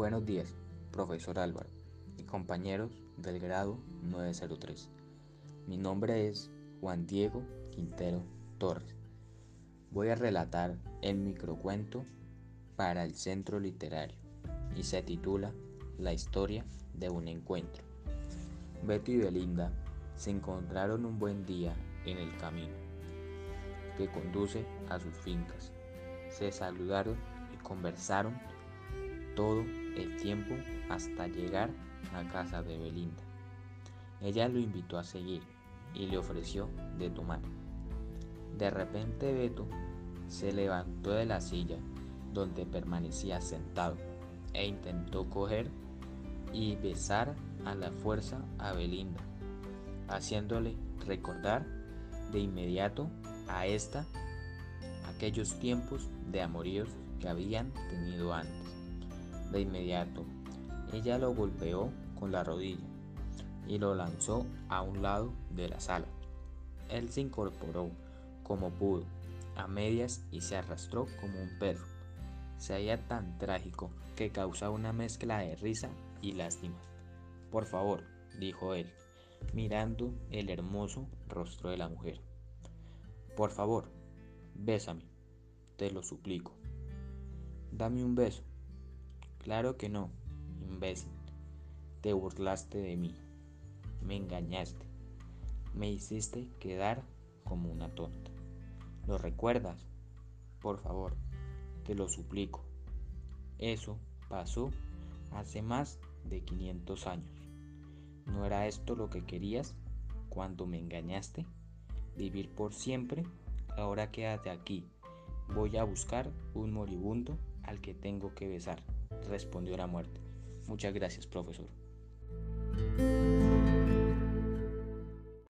Buenos días, profesor Álvaro y compañeros del grado 903. Mi nombre es Juan Diego Quintero Torres. Voy a relatar el microcuento para el centro literario y se titula La historia de un encuentro. Beto y Belinda se encontraron un buen día en el camino que conduce a sus fincas. Se saludaron y conversaron todo el tiempo hasta llegar a casa de Belinda. Ella lo invitó a seguir y le ofreció de tomar. De repente Beto se levantó de la silla donde permanecía sentado e intentó coger y besar a la fuerza a Belinda, haciéndole recordar de inmediato a esta aquellos tiempos de amoríos que habían tenido antes. De inmediato, ella lo golpeó con la rodilla y lo lanzó a un lado de la sala. Él se incorporó como pudo, a medias y se arrastró como un perro. Se halla tan trágico que causa una mezcla de risa y lástima. Por favor, dijo él, mirando el hermoso rostro de la mujer. Por favor, bésame, te lo suplico. Dame un beso, Claro que no, imbécil. Te burlaste de mí. Me engañaste. Me hiciste quedar como una tonta. ¿Lo recuerdas? Por favor, te lo suplico. Eso pasó hace más de 500 años. ¿No era esto lo que querías cuando me engañaste? ¿Vivir por siempre? Ahora quédate aquí. Voy a buscar un moribundo al que tengo que besar respondió la muerte. Muchas gracias, profesor.